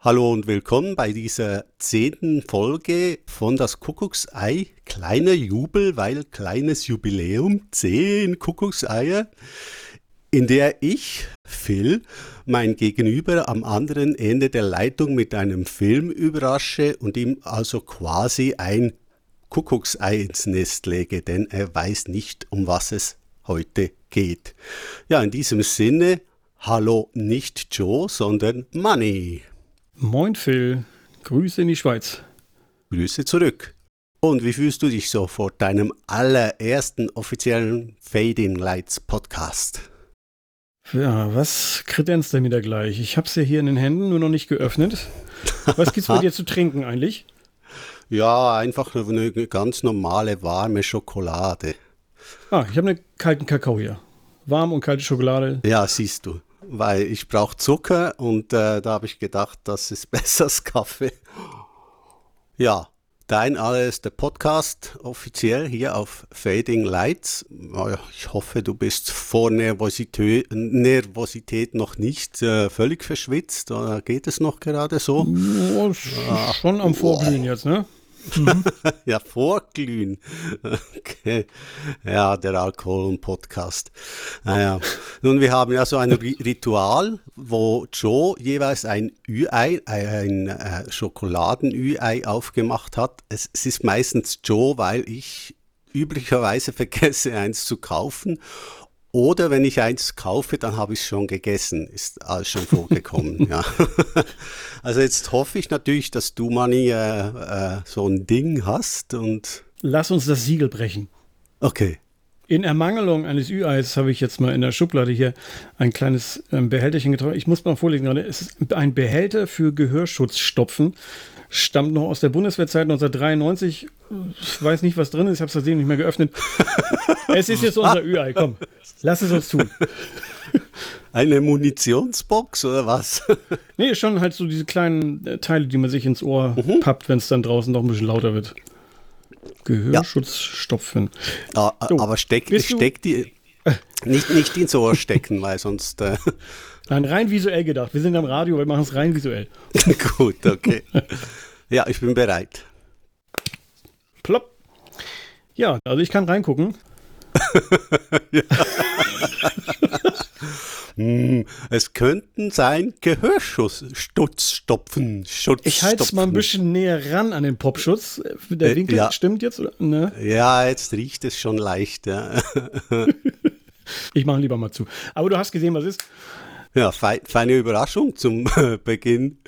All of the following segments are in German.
Hallo und willkommen bei dieser zehnten Folge von das Kuckucksei. Kleiner Jubel, weil kleines Jubiläum, zehn Kuckuckseier, in der ich, Phil, mein Gegenüber am anderen Ende der Leitung mit einem Film überrasche und ihm also quasi ein Kuckucksei ins Nest lege, denn er weiß nicht, um was es heute geht. Ja, in diesem Sinne, hallo nicht Joe, sondern Money. Moin Phil, Grüße in die Schweiz. Grüße zurück. Und wie fühlst du dich so vor deinem allerersten offiziellen Fading Lights Podcast? Ja, was kredenzt denn wieder gleich? Ich hab's ja hier in den Händen, nur noch nicht geöffnet. Was gibt's bei dir zu trinken eigentlich? Ja, einfach eine ganz normale warme Schokolade. Ah, ich habe einen kalten Kakao hier. Warm und kalte Schokolade. Ja, siehst du weil ich brauche Zucker und äh, da habe ich gedacht, das ist besser als Kaffee. Ja, dein allererster Podcast offiziell hier auf Fading Lights. Ich hoffe, du bist vor Nervosität, Nervosität noch nicht äh, völlig verschwitzt. Oder geht es noch gerade so? Ja, schon am Vorglühen jetzt, ne? Mhm. ja, vorglühen. Okay. Ja, der Alkohol-Podcast. Naja. Nun, wir haben ja so ein Ritual, wo Joe jeweils ein Ü-Ei, ein äh, Schokoladen-Ü-Ei aufgemacht hat. Es, es ist meistens Joe, weil ich üblicherweise vergesse, eins zu kaufen oder wenn ich eins kaufe, dann habe ich es schon gegessen. Ist alles schon vorgekommen. ja. Also jetzt hoffe ich natürlich, dass du, Mani, äh, äh, so ein Ding hast und. Lass uns das Siegel brechen. Okay. In Ermangelung eines Ü-Eis habe ich jetzt mal in der Schublade hier ein kleines ähm, Behälterchen getroffen. Ich muss mal vorlesen gerade. Es ist ein Behälter für Gehörschutzstopfen stammt noch aus der Bundeswehrzeit 1993. Ich weiß nicht, was drin ist. Ich habe es seitdem nicht mehr geöffnet. es ist jetzt unser Ü-Ei. Komm, lass es uns tun. Eine Munitionsbox oder was? nee, schon halt so diese kleinen äh, Teile, die man sich ins Ohr mhm. pappt, wenn es dann draußen noch ein bisschen lauter wird. Gehörschutzstopfen. Ja. So, aber steck, steck die. Nicht, nicht ins Ohr stecken, weil sonst. Äh Nein, rein visuell gedacht. Wir sind am Radio, wir machen es rein visuell. Gut, okay. Ja, ich bin bereit. Plopp. Ja, also ich kann reingucken. hm, es könnten sein Gehörstutzstopfen. Ich halte es mal ein bisschen näher ran an den Popschutz. Der äh, Winkel äh, ja. stimmt jetzt, oder? Ne? Ja, jetzt riecht es schon leicht. Ja. ich mache lieber mal zu. Aber du hast gesehen, was ist. Ja, feine Überraschung zum Beginn.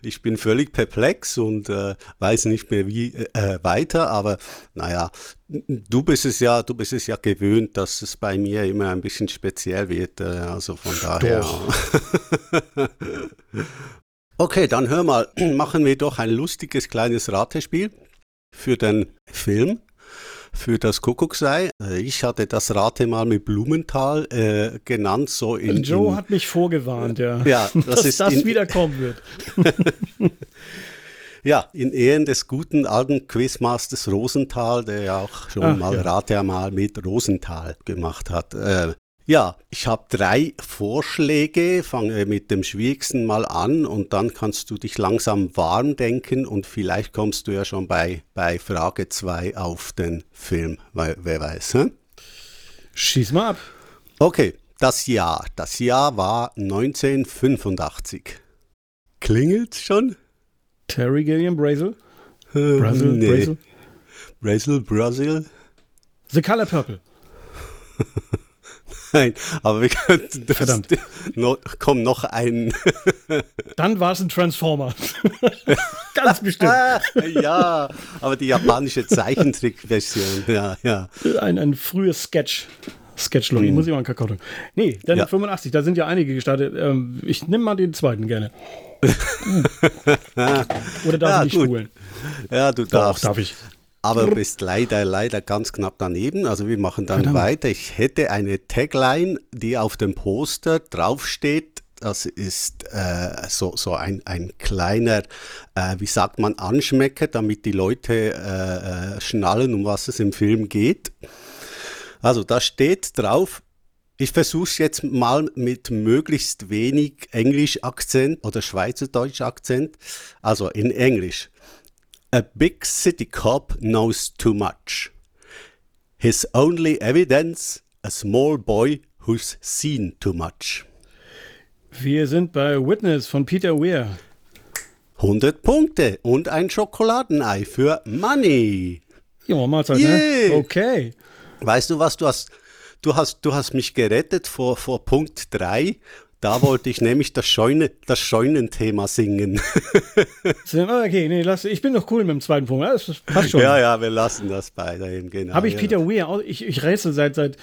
Ich bin völlig perplex und äh, weiß nicht mehr wie äh, weiter, aber naja, du bist es ja, du bist es ja gewöhnt, dass es bei mir immer ein bisschen speziell wird, äh, also von daher. okay, dann hör mal, machen wir doch ein lustiges kleines Ratespiel für den Film für das Kuckucksei. Äh, ich hatte das Rate mal mit Blumenthal äh, genannt. So in, Joe in, hat mich vorgewarnt, ja, ja das dass ist das in, wiederkommen wird. ja, in Ehren des guten alten Quizmasters Rosenthal, der ja auch schon Ach, mal ja. Rate mal mit Rosenthal gemacht hat. Äh, ja, ich habe drei Vorschläge, fange mit dem schwierigsten mal an und dann kannst du dich langsam warm denken und vielleicht kommst du ja schon bei, bei Frage 2 auf den Film, wer, wer weiß. Hm? Schieß mal ab. Okay, das Jahr. Das Jahr war 1985. Klingelt schon? Terry Gilliam Brazel? Ähm, Brazil, nee. Brazel? Brazel, Brazil? The Color Purple. Nein, aber wir könnten Verdammt. Noch, komm, noch ein. Dann war es ein Transformer. Ganz bestimmt. ja, aber die japanische Zeichentrickversion, ja, ja. Ein, ein frühes Sketch. Sketchlook, ich hm. muss ich mal einen Kakao trinken. Nee, dann ja. 85, da sind ja einige gestartet. Ähm, ich nehme mal den zweiten gerne. Oder darf ja, ich nicht spulen? Ja, du darfst. Doch, darf ich. Aber du bist leider, leider ganz knapp daneben. Also wir machen dann Verdammt. weiter. Ich hätte eine Tagline, die auf dem Poster draufsteht. Das ist äh, so, so ein, ein kleiner, äh, wie sagt man, Anschmecker, damit die Leute äh, äh schnallen, um was es im Film geht. Also da steht drauf, Ich versuche jetzt mal mit möglichst wenig Englisch-Akzent oder Schweizerdeutsch-Akzent. Also in Englisch. A big city cop knows too much. His only evidence, a small boy who's seen too much. Wir sind bei Witness von Peter Weir. 100 Punkte und ein Schokoladenei für Money. Ja, Mahlzeit, Yeah. ne? Okay. Weißt du was, du hast, du hast, du hast mich gerettet vor, vor Punkt 3. Da wollte ich nämlich das, Scheune, das Scheunenthema singen. Okay, nee, lass, ich bin doch cool mit dem zweiten Punkt. Das passt schon. ja, ja, wir lassen das bei dahin, genau. Habe ich. Peter Weir, auch- ich, ich rätsel seit, seit,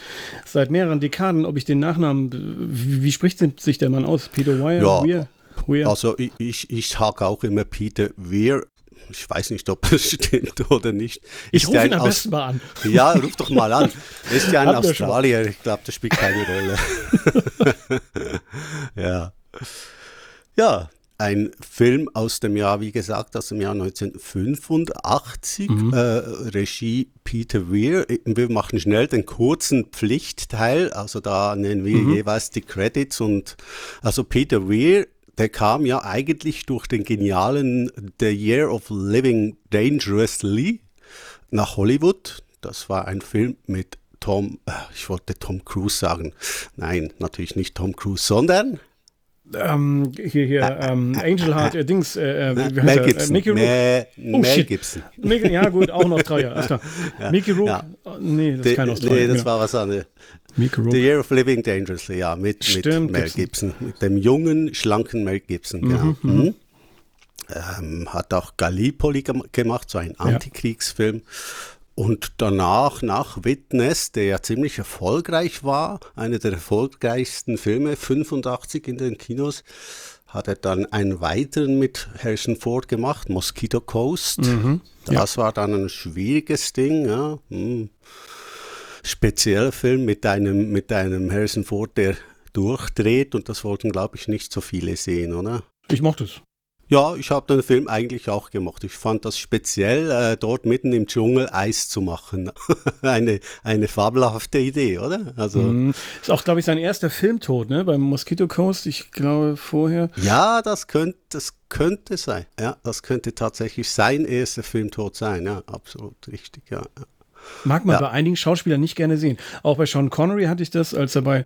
seit mehreren Dekaden, ob ich den Nachnamen, wie, wie spricht sich der Mann aus? Peter Weir? Ja. Weir? Weir? Also ich, ich, ich sage auch immer Peter Weir. Ich weiß nicht, ob das stimmt oder nicht. ich Ist rufe ihn am Aus- besten mal an. Ja, ruf doch mal an. Ist ja ein mal. Australier. Ich glaube, das spielt keine Rolle. ja. Ja, ein Film aus dem Jahr, wie gesagt, aus dem Jahr 1985. Mhm. Äh, Regie Peter Weir. Wir machen schnell den kurzen Pflichtteil. Also da nennen wir Mhm. jeweils die Credits. Und also Peter Weir, der kam ja eigentlich durch den genialen The Year of Living Dangerously nach Hollywood. Das war ein Film mit Tom, äh, ich wollte Tom Cruise sagen. Nein, natürlich nicht Tom Cruise, sondern Ähm, hier, hier, ähm, Angel Heart, äh, Dings, äh, äh, wie heißt Mel er? Äh, Gibson. Mickey. Mel, Oh, Mel. Gibson. Mickey, ja, gut, auch noch drei Jahre. Alles klar. Mickey Rourke? ja. Nee, das ist kein nee, Australier. das genau. war was anderes. The. Year of Living Dangerously, ja, mit, mit Stimmt, Mel Gibson. Gibson. Mit dem jungen, schlanken Mel Gibson, genau. Mhm. Ähm, hat auch Gallipoli gem gemacht, so ein Antikriegsfilm. Und danach, nach Witness, der ja ziemlich erfolgreich war, einer der erfolgreichsten Filme, 85 in den Kinos, hat er dann einen weiteren mit Harrison Ford gemacht, Mosquito Coast. Das war dann ein schwieriges Ding, ja. Hm spezieller Film mit einem, mit einem Harrison Ford, der durchdreht und das wollten, glaube ich, nicht so viele sehen, oder? Ich mochte es. Ja, ich habe den Film eigentlich auch gemacht. Ich fand das speziell, äh, dort mitten im Dschungel Eis zu machen. eine, eine fabelhafte Idee, oder? Also, Mhm. Ist auch, glaube ich, sein erster Filmtod, ne? Beim Mosquito Coast. Ich glaube, vorher. ja, das könnte, das könnte sein. Ja, das könnte tatsächlich sein erster Filmtod sein. Ja, absolut richtig, ja. Ja. Mag man Ja. bei einigen Schauspielern nicht gerne sehen. Auch bei Sean Connery hatte ich das, als er bei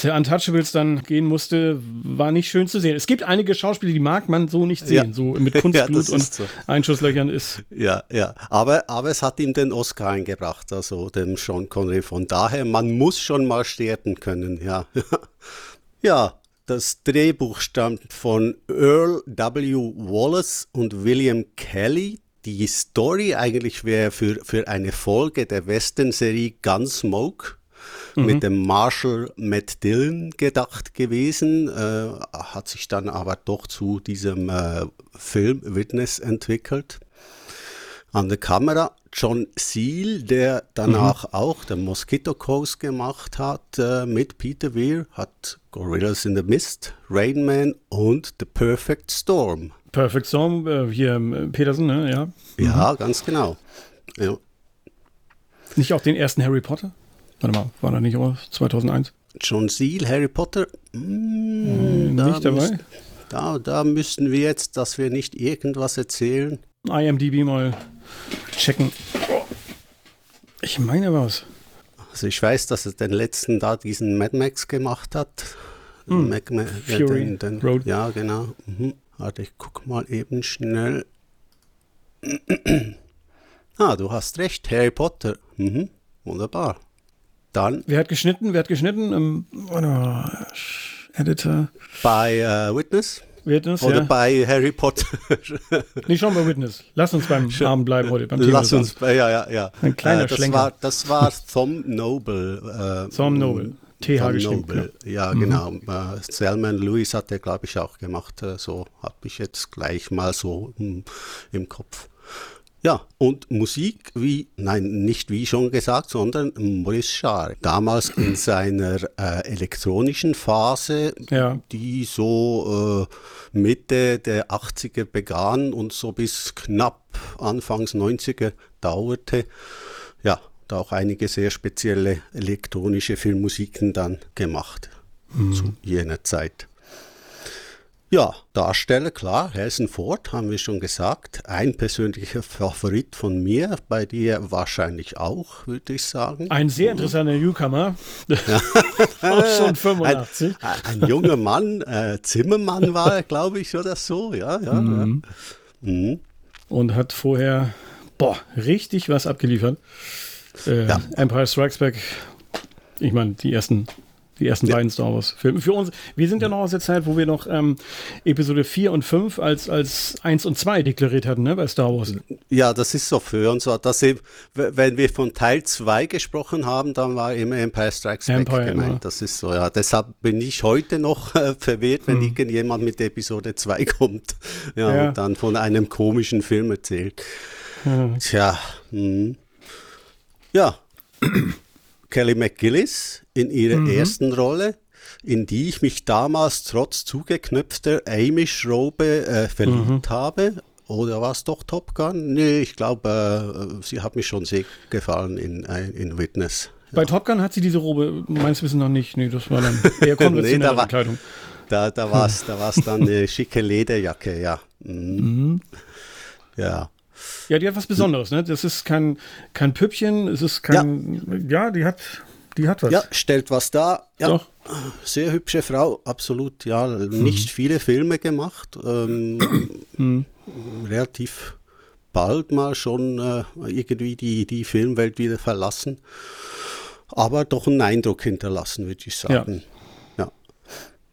The Untouchables dann gehen musste, war nicht schön zu sehen. Es gibt einige Schauspieler, die mag man so nicht sehen. Ja. So mit Ja, Kunstblut das und so. Einschusslöchern ist. Ja, ja. Aber, aber es hat ihm den Oscar eingebracht, also dem Sean Connery. Von daher, man muss schon mal sterben können, ja. ja, das Drehbuch stammt von Earl W. Wallace und William Kelly. Die Story eigentlich wäre für, für eine Folge der Western-Serie Gunsmoke mit dem Marshall Matt Dillon gedacht gewesen, äh, hat sich dann aber doch zu diesem äh, Film Witness entwickelt. An der Kamera John Seal, der danach auch den Mosquito Coast gemacht hat, äh, mit Peter Weir, hat Gorillas in the Mist, Rain Man und The Perfect Storm. Perfect Storm, äh, hier äh, Peterson, ne? Ja. Ja, ganz genau. Ja. Nicht auch den ersten Harry Potter? Warte mal, war da nicht auch 2001? John Seal, Harry Potter, mm, da nicht dabei? müsst- Da, da müssten wir jetzt, dass wir nicht irgendwas erzählen. IMDb mal checken. Ich meine was. Also ich weiß, dass er den letzten da diesen Mad Max gemacht hat. Mac, Ma- ja, Hm. Fury den, den, Road. Ja, genau. Mhm. Warte, ich guck mal eben schnell. ah, du hast recht, Harry Potter. Mhm. Wunderbar. Dann Wer hat geschnitten? Wer hat geschnitten? Ähm. Editor. bei äh, Witness Witness, oder ja. bei Harry Potter. Nicht schon bei Witness. Lass uns beim Namen bleiben heute. Beim Thema Lass uns, ja, ja, ja. Ein kleiner äh, das Schlenker. War, das war Thom Noble. Äh, Thom Noble. TH geschrieben. Noble, ja, Mhm. genau. Äh, Selman Lewis hat er, glaube ich, auch gemacht. Äh, so habe ich jetzt gleich mal so hm, im Kopf. Ja, und Musik, wie, nein, nicht wie schon gesagt, sondern Maurice Jarre. Damals in seiner äh, elektronischen Phase, Ja. die so äh, Mitte der 80er begann und so bis knapp Anfangs 90er dauerte. Da auch einige sehr spezielle elektronische Filmmusiken dann gemacht mhm. zu jener Zeit. Ja, Darsteller, klar, Harrison Ford, haben wir schon gesagt. Ein persönlicher Favorit von mir, bei dir wahrscheinlich auch, würde ich sagen. Ein sehr interessanter Newcomer. Ja. auch schon 85. Ein, ein junger Mann, äh, Zimmermann war er, glaube ich, oder so, ja, ja. Mhm. ja. Mhm. Und hat vorher, boah, richtig was abgeliefert. Äh, ja. Empire Strikes Back, ich meine, die ersten die ersten ja. beiden Star Wars-Filme. Für uns, wir sind ja noch aus der Zeit, wo wir noch ähm, Episode 4 und 5 als, als 1 und 2 deklariert hatten, ne, bei Star Wars. Ja, das ist so für uns. Dass eben, wenn wir von Teil 2 gesprochen haben, dann war immer Empire Strikes Back Empire, gemeint. Immer. Das ist so, ja. Deshalb bin ich heute noch äh, verwirrt, wenn hm. irgendjemand mit Episode 2 kommt ja, ja, und dann von einem komischen Film erzählt. Ja. Tja, hm. Ja. Kelly McGillis in ihrer mhm. ersten Rolle, in die ich mich damals trotz zugeknöpfter Amish-Robe äh, verliebt mhm. habe. Oder war es doch Top Gun? Nee, ich glaube, äh, sie hat mich schon sehr gefallen in, äh, in Witness. Bei Top Gun hat sie diese Robe meines Wissens noch nicht. Nee, das war dann eher konventionelle nee, da war, Kleidung. Da, da war es da war's dann eine schicke Lederjacke, ja. Mhm. Mhm. Ja. Ja, die hat was Besonderes, ne? Das ist kein, kein Püppchen, es ist kein. Ja, ja die hat. Die hat was. Ja, stellt was dar. Ja, Doch. Sehr hübsche Frau, absolut. Ja, mhm. nicht viele Filme gemacht. Ähm, mhm. Relativ bald mal schon äh, irgendwie die, die Filmwelt wieder verlassen. Aber doch einen Eindruck hinterlassen, würde ich sagen. Ja. ja.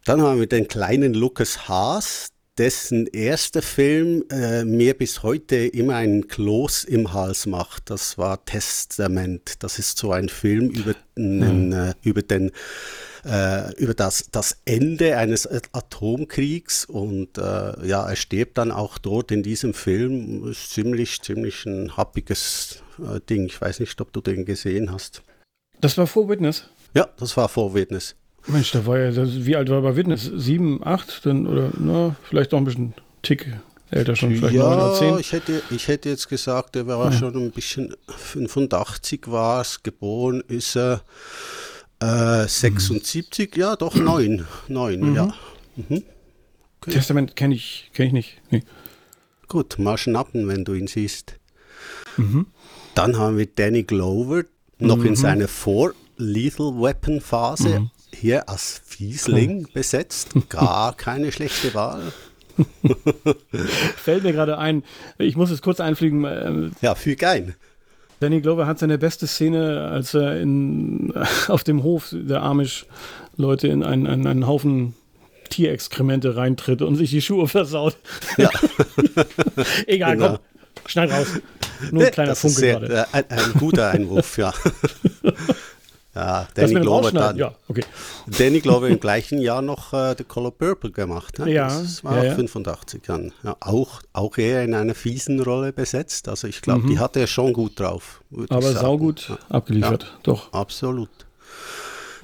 Dann haben wir den kleinen Lucas Haas, dessen erster Film äh, mir bis heute immer einen Kloß im Hals macht. Das war Testament. Das ist so ein Film über, einen, mhm. äh, über den äh, über das, das Ende eines Atomkriegs und äh, ja, er stirbt dann auch dort in diesem Film. Ist ziemlich, ziemlich ein happiges äh, Ding. Ich weiß nicht, ob du den gesehen hast. Das war vor Witness? Ja, das war vor Witness. Mensch, da war ja, das, wie alt war er bei Witness? Sieben, acht, dann, oder na, vielleicht noch ein bisschen Tick älter schon, vielleicht ja, 9 oder 10. Ich hätte, ich hätte jetzt gesagt, er war ja. schon ein bisschen 85 war es, geboren ist er äh, 76, mhm. ja doch, 9, 9, mhm. ja. Mhm. Okay. Testament kenne ich, kenn ich nicht. Nee. Gut, mal schnappen, wenn du ihn siehst. Mhm. Dann haben wir Danny Glover, noch in mhm. seiner Vor-Lethal Weapon Phase, mhm hier als Fiesling besetzt. Gar keine schlechte Wahl. Fällt mir gerade ein, ich muss es kurz einfliegen. Ähm, ja, füg ein. Danny Glover hat seine beste Szene, als er in, auf dem Hof der Amish-Leute in einen, einen, einen Haufen Tierexkremente reintritt und sich die Schuhe versaut. Ja. Egal, genau. komm, schneid raus. Nur ein kleiner das Funke sehr, gerade. Ein, ein guter Einwurf, ja. Ja, Danny Glover dann. Ja, okay. Danny Glover im gleichen Jahr noch äh, The Color Purple gemacht. Ne? Ja. Das war ja, ja. 85 dann. Ja, auch, auch eher in einer fiesen Rolle besetzt. Also ich glaube, mhm. die hatte er schon gut drauf. Aber saugut ja. abgeliefert, doch. Absolut.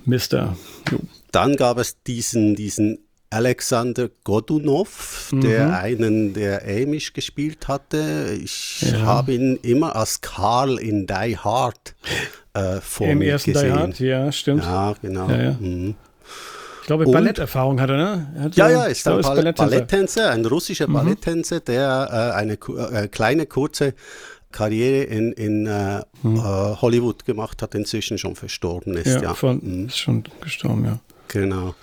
Mister. Jo. Dann gab es diesen, diesen Alexander Godunov, mhm. der einen der Amish gespielt hatte. Ich habe ihn immer als Karl in Die Hard äh, vor Im ersten gesehen. Die Hard, ja, stimmt. Ja, genau. Ja, ja. Mhm. Ich glaube, Balletterfahrung hat er, ne? Hat ja, ja, ist ein Ball Balletttänzer, ein russischer mhm. Balletttänzer, der äh, eine äh, kleine, kurze Karriere in, in äh, mhm. Äh, Hollywood gemacht hat, inzwischen schon verstorben ist. Ja, ja. Von, mhm. ist schon gestorben, ja. Genau.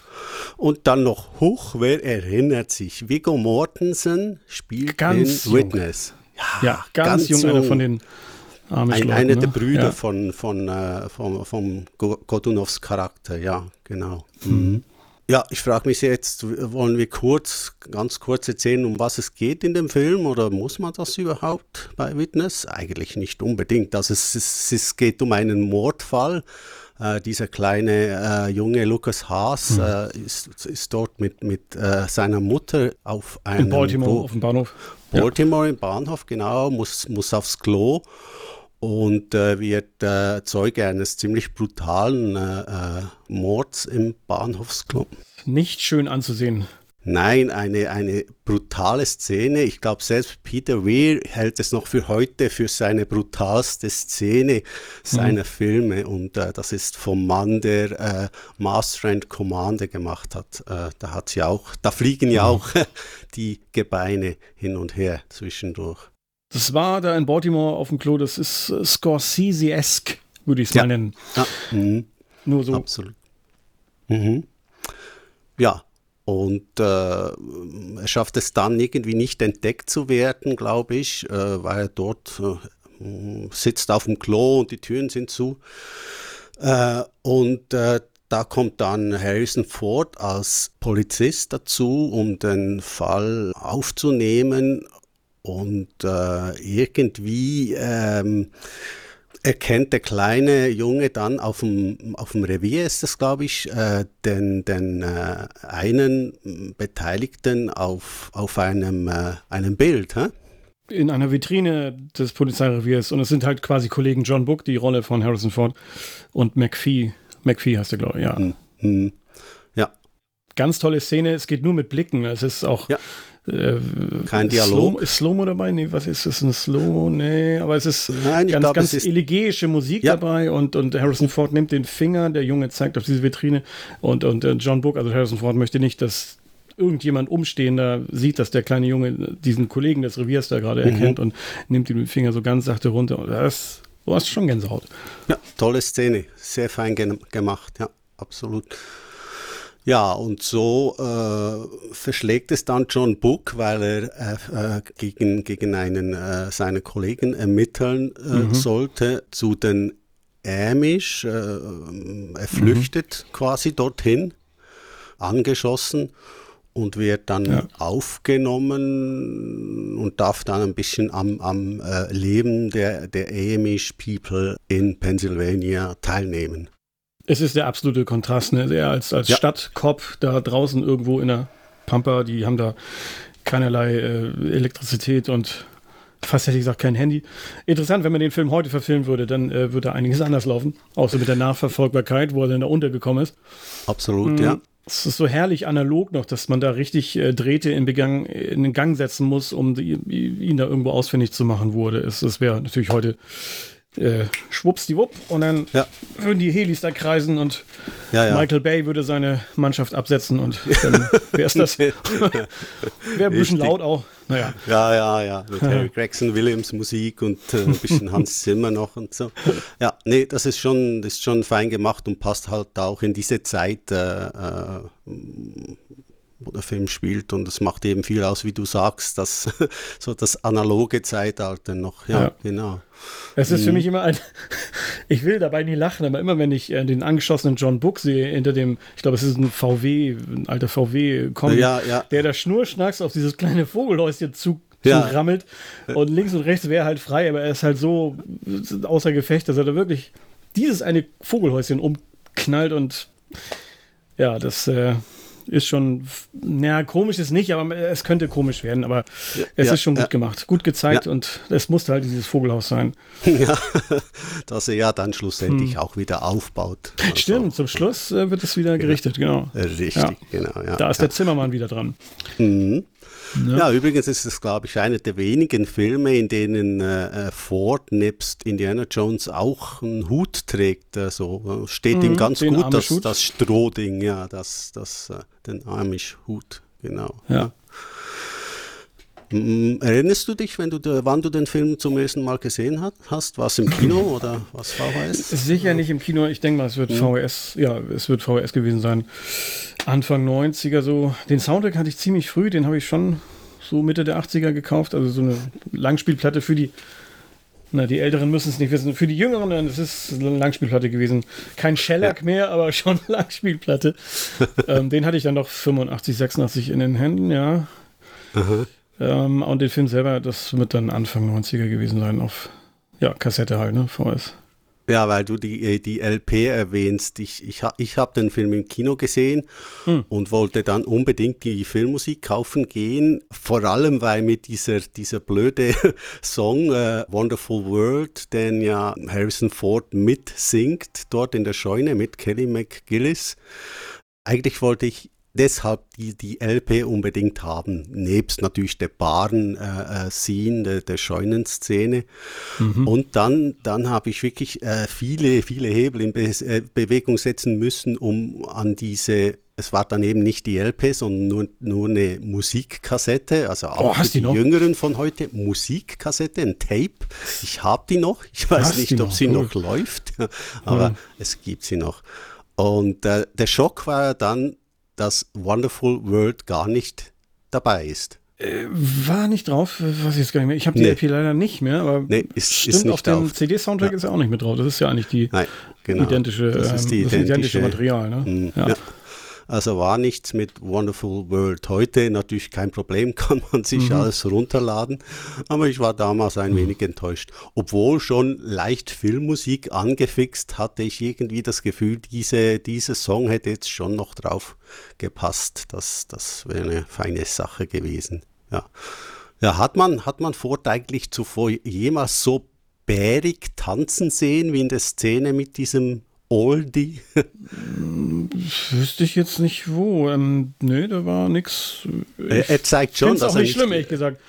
Und dann noch hoch, wer erinnert sich? Viggo Mortensen spielt ganz in Witness. Ja, ja ganz, ganz jung, so einer von den ein, einer ne? der Brüder ja. von, von, äh, vom, vom Godunovs Charakter, ja, genau. Mhm. Ja, ich frage mich jetzt, wollen wir kurz, ganz kurz erzählen, um was es geht in dem Film oder muss man das überhaupt bei Witness? Eigentlich nicht unbedingt. Also es, es, es geht um einen Mordfall. Äh, dieser kleine äh, junge Lukas Haas mhm. äh, ist, ist dort mit, mit äh, seiner Mutter auf einem in Baltimore Bo auf dem Bahnhof. Baltimore ja. im Bahnhof, genau, muss, muss aufs Klo und äh, wird äh, Zeuge eines ziemlich brutalen äh, äh Mords im Bahnhofsclub. Nicht schön anzusehen. Nein, eine, eine brutale Szene. Ich glaube, selbst Peter Weir hält es noch für heute für seine brutalste Szene seiner mhm. Filme. Und äh, das ist vom Mann, der äh, Master and Commander gemacht hat. Äh, da hat sie auch, da fliegen ja mhm. auch die Gebeine hin und her zwischendurch. Das war da in Baltimore auf dem Klo, das ist äh, Scorsese-esque, würde ich es ja. mal nennen. Ja. Mhm. Nur so. Absolut. Mhm. Ja, und äh, er schafft es dann irgendwie nicht entdeckt zu werden, glaube ich, äh, weil er dort äh, sitzt auf dem Klo und die Türen sind zu. Äh, und äh, da kommt dann Harrison Ford als Polizist dazu, um den Fall aufzunehmen. Und äh, irgendwie ähm, erkennt der kleine Junge dann auf dem, auf dem Revier, ist das glaube ich, äh, den, den äh, einen Beteiligten auf, auf einem, äh, einem Bild. Hä? In einer Vitrine des Polizeireviers und es sind halt quasi Kollegen John Book, die Rolle von Harrison Ford und McPhee. McPhee heißt er, glaube ich, ja. Mhm. Ja. Ganz tolle Szene, es geht nur mit Blicken. Es ist auch ja. Äh, Kein Dialog. Slow, ist Slow-Mo dabei? Nee, was ist das? Ein Slow? Nee, aber es ist Nein, ganz, glaub, ganz elegische Musik ja. dabei und, und Harrison Ford nimmt den Finger, der Junge zeigt auf diese Vitrine und, und uh, John Book, also Harrison Ford, möchte nicht, dass irgendjemand Umstehender sieht, dass der kleine Junge diesen Kollegen des Reviers da gerade mhm. erkennt und nimmt ihm den Finger so ganz sachte runter. Und das, du hast schon Gänsehaut. Ja, tolle Szene. Sehr fein gemacht, ja, absolut. Ja, und so äh, verschlägt es dann John Book, weil er äh, gegen, gegen einen äh, seiner Kollegen ermitteln äh, mhm. sollte zu den Amish. Äh, er flüchtet mhm. quasi dorthin, angeschossen und wird dann ja. aufgenommen und darf dann ein bisschen am, am äh, Leben der, der Amish People in Pennsylvania teilnehmen. Es ist der absolute Kontrast, ne? Er als, als ja. Stadtkopf da draußen irgendwo in der Pampa, die haben da keinerlei äh, Elektrizität und fast hätte ich gesagt kein Handy. Interessant, wenn man den Film heute verfilmen würde, dann äh, würde einiges anders laufen. Außer mit der Nachverfolgbarkeit, wo er dann da untergekommen ist. Absolut, mhm. ja. Es ist so herrlich analog noch, dass man da richtig äh, Drähte in, Begang, in den Gang setzen muss, um die, ihn da irgendwo ausfindig zu machen wurde. Es, es wäre natürlich heute äh, schwuppsdiwupp und dann ja. würden die Helis da kreisen und ja, ja. Michael Bay würde seine Mannschaft absetzen und dann wäre es das. wäre ein bisschen laut auch. Naja. Ja, ja, ja. Mit Harry Gregson Williams Musik und äh, ein bisschen Hans Zimmer noch und so. Ja, nee, das ist schon, das ist schon fein gemacht und passt halt auch in diese Zeit. Äh, äh wo der Film spielt und es macht eben viel aus, wie du sagst, das so das analoge Zeitalter noch. Ja, ja. genau. Es ist für mhm. mich immer ein, ich will dabei nie lachen, aber immer wenn ich äh, den angeschossenen John Book sehe, hinter dem, ich glaube, es ist ein VW, ein alter VW, kommt, ja, ja. der da schnurschnacks auf dieses kleine Vogelhäuschen zu, ja. rammelt und links und rechts wäre halt frei, aber er ist halt so außer Gefecht, dass er da wirklich dieses eine Vogelhäuschen umknallt und ja, das äh, ist schon, naja, komisch ist nicht, aber es könnte komisch werden, aber es ja, ist schon gut ja. gemacht, gut gezeigt ja. und es musste halt dieses Vogelhaus sein. Ja, dass er ja dann schlussendlich hm. auch wieder aufbaut. Also, Stimmt, zum Schluss äh, wird es wieder gerichtet, genau. Richtig, genau. da ist der Zimmermann wieder dran. Mhm. Ja. ja, übrigens ist es, glaube ich, einer der wenigen Filme, in denen äh, äh Ford nebst Indiana Jones auch einen Hut trägt. Also steht mhm, ihm ganz gut das, das Strohding, ja, das, das, äh, den Amish-Hut, genau. Ja. Erinnerst du dich, wenn du, wann du den Film zum ersten Mal gesehen hast? War es im Kino oder was VHS? Sicher nicht im Kino. Ich denke mal, es wird hm. VHS, ja, es wird VHS gewesen sein. Anfang 90er so. Den Soundtrack hatte ich ziemlich früh, den habe ich schon so Mitte der 80er gekauft. Also so eine Langspielplatte für die, na, die Älteren müssen es nicht wissen. Für die Jüngeren, es ist eine Langspielplatte gewesen. Kein Shellac ja. mehr, aber schon Langspielplatte. ähm, den hatte ich dann noch 85, 86 in den Händen, ja. Aha. Ähm, und den Film selber, das wird dann Anfang 90er gewesen sein, auf ja, Kassette halt, ne, VS. Ja, weil du die, äh, die LP erwähnst. Ich, ich, ich habe den Film im Kino gesehen hm. und wollte dann unbedingt die Filmmusik kaufen gehen. Vor allem, weil mit dieser, dieser blöde Song äh, Wonderful World, den ja Harrison Ford mitsingt, dort in der Scheune mit Kelly McGillis. Eigentlich wollte ich deshalb die, die LP unbedingt haben, nebst natürlich der Baren-Scene, äh, der, der Scheunenszene. Mhm. Und dann, dann habe ich wirklich äh, viele, viele Hebel in Be äh, Bewegung setzen müssen, um an diese es war dann eben nicht die LP, sondern nur, nur eine Musikkassette, also auch oh, für die, die Jüngeren von heute, Musikkassette, ein Tape. Ich habe die noch, ich weiß hast nicht, ob sie noch läuft, aber mhm. es gibt sie noch. Und äh, der Schock war dann, dass Wonderful World gar nicht dabei ist. Äh, war nicht drauf, was ich jetzt gar nicht mehr. Ich habe die nee. LP leider nicht mehr, aber nee, ist, stimmt, ist nicht auf dem CD-Soundtrack ja. ist er auch nicht mit drauf. Das ist ja eigentlich die Nein, genau. identische, das ist die ähm, das identische, identische Material. Ne? Mm, ja. ja. Also war nichts mit Wonderful World. Heute natürlich kein Problem, kann man sich mhm. alles runterladen. Aber ich war damals ein mhm. wenig enttäuscht. Obwohl schon leicht Filmmusik angefixt, hatte ich irgendwie das Gefühl, diese, dieser Song hätte jetzt schon noch drauf gepasst. Das, das wäre eine feine Sache gewesen. Ja. Ja, hat man, hat man vorteillich zuvor jemals so bärig tanzen sehen wie in der Szene mit diesem Oldie? Wüsste ich jetzt nicht wo. Ähm, nee, da war nichts. Er, er, zeigt schon, dass auch er nicht schlimm, ehrlich gesagt.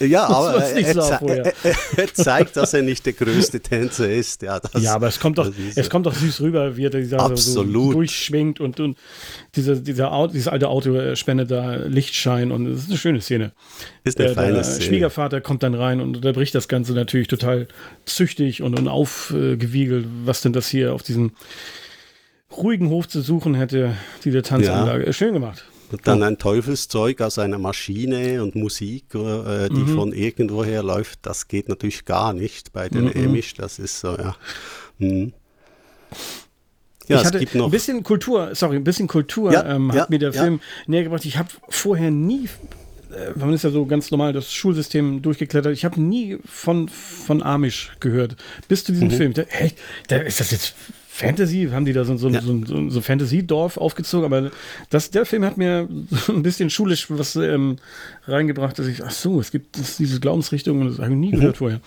Äh, ja, aber er, er, er, zeigt, dass er nicht der größte Tänzer ist. Ja, ja aber es kommt doch, es kommt doch süß rüber, wie er dieser Absolut. so durchschwingt und, und diese, dieser Auto, dieses alte Auto spendet da Lichtschein und es ist eine schöne Szene. Ist eine der, feine der Szene. Schwiegervater kommt dann rein und unterbricht das Ganze natürlich total züchtig und, und aufgewiegelt, was denn das hier auf diesem ruhigen Hof zu suchen hätte, diese Tanzanlage. Ja. Schön gemacht. Und dann ein Teufelszeug aus einer Maschine und Musik, äh, die mhm. von irgendwoher läuft, das geht natürlich gar nicht bei den mhm. Amish. Das ist so, ja. Mhm. Ja, ich hatte ein bisschen Kultur, sorry, ein bisschen Kultur ja, ähm, hat ja, mir der Film näher gebracht. Ich habe vorher nie, äh, man ist ja so ganz normal das Schulsystem durchgeklettert, ich habe nie von, von Amish gehört. Bis zu diesem mhm. Film. Da, hey, da ist das jetzt Fantasy, haben die da so, so, ja. so, so, so Fantasy-Dorf aufgezogen, aber das, der Film hat mir ein bisschen schulisch was ähm, reingebracht, dass ich, ach so, es gibt das, diese Glaubensrichtung und das habe ich nie mhm. gehört vorher.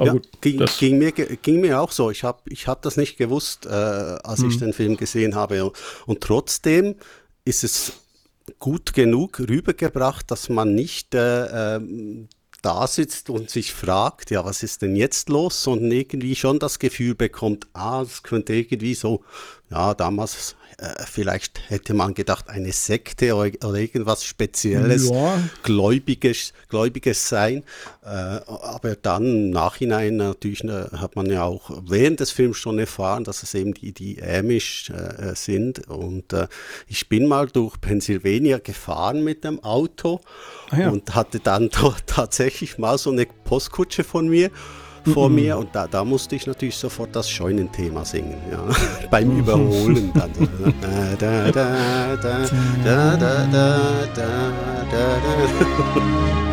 Aber ja, gut, ging, ging, mir, ging mir auch so. Ich habe ich hab das nicht gewusst, äh, als mhm. ich den Film gesehen habe. Und trotzdem ist es gut genug rübergebracht, dass man nicht äh, ähm, da sitzt und sich fragt, ja, was ist denn jetzt los? Und irgendwie schon das Gefühl bekommt, ah, es könnte irgendwie so, ja, damals äh, vielleicht hätte man gedacht, eine Sekte oder, oder irgendwas Spezielles, ja. Gläubiges, Gläubiges sein. Äh, aber dann im Nachhinein natürlich äh, hat man ja auch während des Films schon erfahren, dass es eben die, die Amish äh, sind. Und ich bin mal durch Pennsylvania gefahren mit dem Auto ah, ja. und hatte dann dort tatsächlich mal so eine Postkutsche von mir vor mhm. mir und da, da musste ich natürlich sofort das Scheunenthema singen, ja. beim Überholen dann. da, da, da, da, da, da, da, da, da.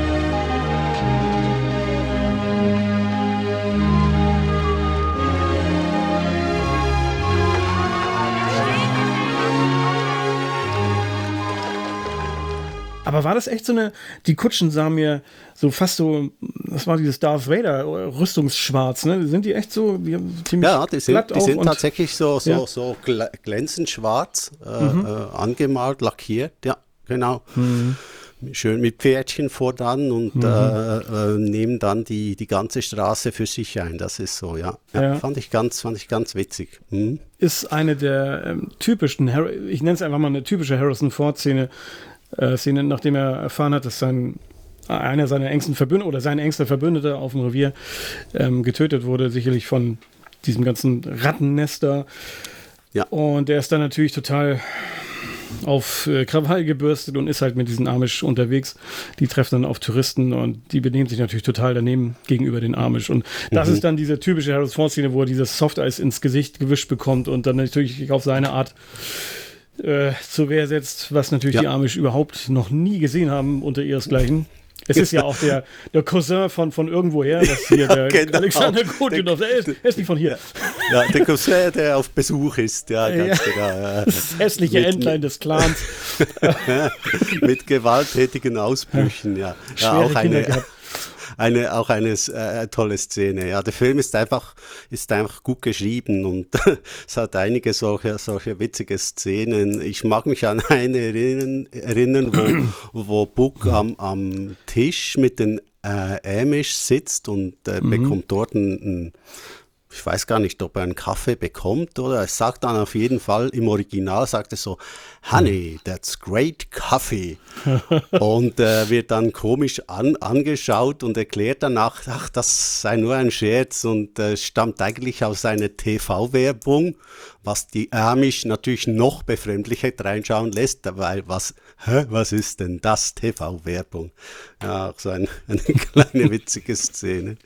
Aber war das echt so eine, die Kutschen sahen mir so fast so, das war dieses Darth Vader Rüstungsschwarz, ne? Sind die echt so, die ziemlich Ja, die sind, die sind tatsächlich so, so, ja. so glänzend schwarz äh, mhm. äh, angemalt, lackiert, ja, genau. Mhm. Schön mit Pferdchen vor dann und mhm. äh, äh, nehmen dann die, die ganze Straße für sich ein. Das ist so, ja. ja, ja. Fand, ich ganz, fand ich ganz witzig. Mhm. Ist eine der ähm, typischen, ich nenne es einfach mal eine typische Harrison Ford-Szene, äh, Szene, nachdem er erfahren hat, dass sein einer seiner engsten Verbündeten oder sein engster Verbündeter auf dem Revier ähm, getötet wurde, sicherlich von diesem ganzen Rattennester. Ja. Und der ist dann natürlich total auf äh, Krawall gebürstet und ist halt mit diesen Amish unterwegs. Die treffen dann auf Touristen und die benehmen sich natürlich total daneben gegenüber den Amish. Und das mhm. ist dann diese typische Harris Ford-Szene, wo er dieses Softeis ins Gesicht gewischt bekommt und dann natürlich auf seine Art äh, zur Wehr setzt, was natürlich ja. die Amish überhaupt noch nie gesehen haben unter ihresgleichen. Es ist ja auch der, der Cousin von, von irgendwoher, das hier der genau. Alexander Godunov, der ist, ist nicht von hier. Ja, der Cousin, der auf Besuch ist, ja, ganz ja. genau. Ja. Das hässliche mit, Entlein des Clans. mit gewalttätigen Ausbrüchen, ja. ja auch eine, eine, auch eine äh, tolle Szene. Ja, der Film ist einfach, ist einfach gut geschrieben und es hat einige solche, solche witzige Szenen. Ich mag mich an eine erinnern, erinnern wo, wo Book am, am Tisch mit den äh, Amish sitzt und äh, mhm. bekommt dort ein, ein ich weiß gar nicht, ob er einen Kaffee bekommt oder er sagt dann auf jeden Fall im Original, sagt er so, Honey, that's great coffee. und äh, wird dann komisch an, angeschaut und erklärt danach, ach, das sei nur ein Scherz und äh, stammt eigentlich aus einer TV-Werbung, was die Amish natürlich noch befremdlicher reinschauen lässt, weil was, hä, was ist denn das TV-Werbung? Ja, auch so ein, eine kleine witzige Szene.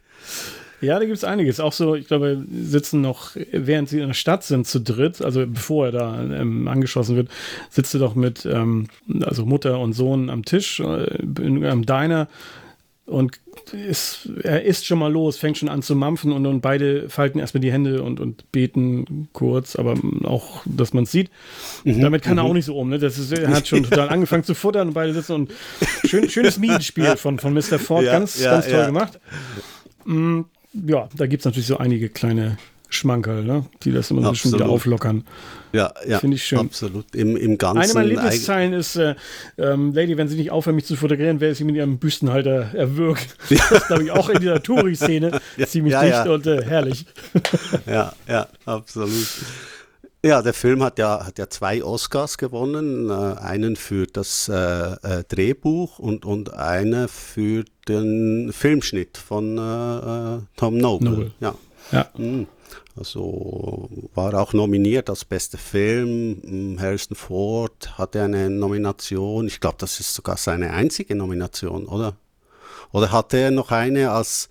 Ja, da gibt es einiges. Auch so, ich glaube, sitzen noch, während sie in der Stadt sind, zu dritt, also bevor er da ähm, angeschossen wird, sitzt er doch mit, ähm, also Mutter und Sohn am Tisch äh, in einem Diner und ist, er ist schon mal los, fängt schon an zu mampfen und, und beide falten erstmal die Hände und, und beten kurz, aber auch, dass man es sieht. Mhm, Damit kann er auch mhm. nicht so um. Ne? Das ist, er hat schon total angefangen zu futtern und beide sitzen und schön, schönes Minenspiel von, von Mr. Ford, ja, ganz, ja, ganz toll ja. gemacht. Mm, ja, da gibt es natürlich so einige kleine Schmankerl, ne? die das immer so schon wieder auflockern. Ja, ja. Finde ich schön. Absolut. Im, im Ganzen. Eine meiner Lieblingszeilen ist, äh, ähm, Lady, wenn Sie nicht aufhören, mich zu fotografieren, werde Sie mit Ihrem Büstenhalter erwürgt. Ja. Das glaube ich auch in dieser Touri-Szene ja, ziemlich ja, dicht und äh, herrlich. Ja, ja, absolut. Ja, der Film hat ja, hat ja zwei Oscars gewonnen. Äh, einen für das äh, äh, Drehbuch und, und eine für den Filmschnitt von äh, äh Tom Noble. Noble. Ja. ja. Mhm. Also war auch nominiert als bester Film. Hm, Harrison Ford hatte eine Nomination. Ich glaube, das ist sogar seine einzige Nomination, oder? Oder hatte er noch eine als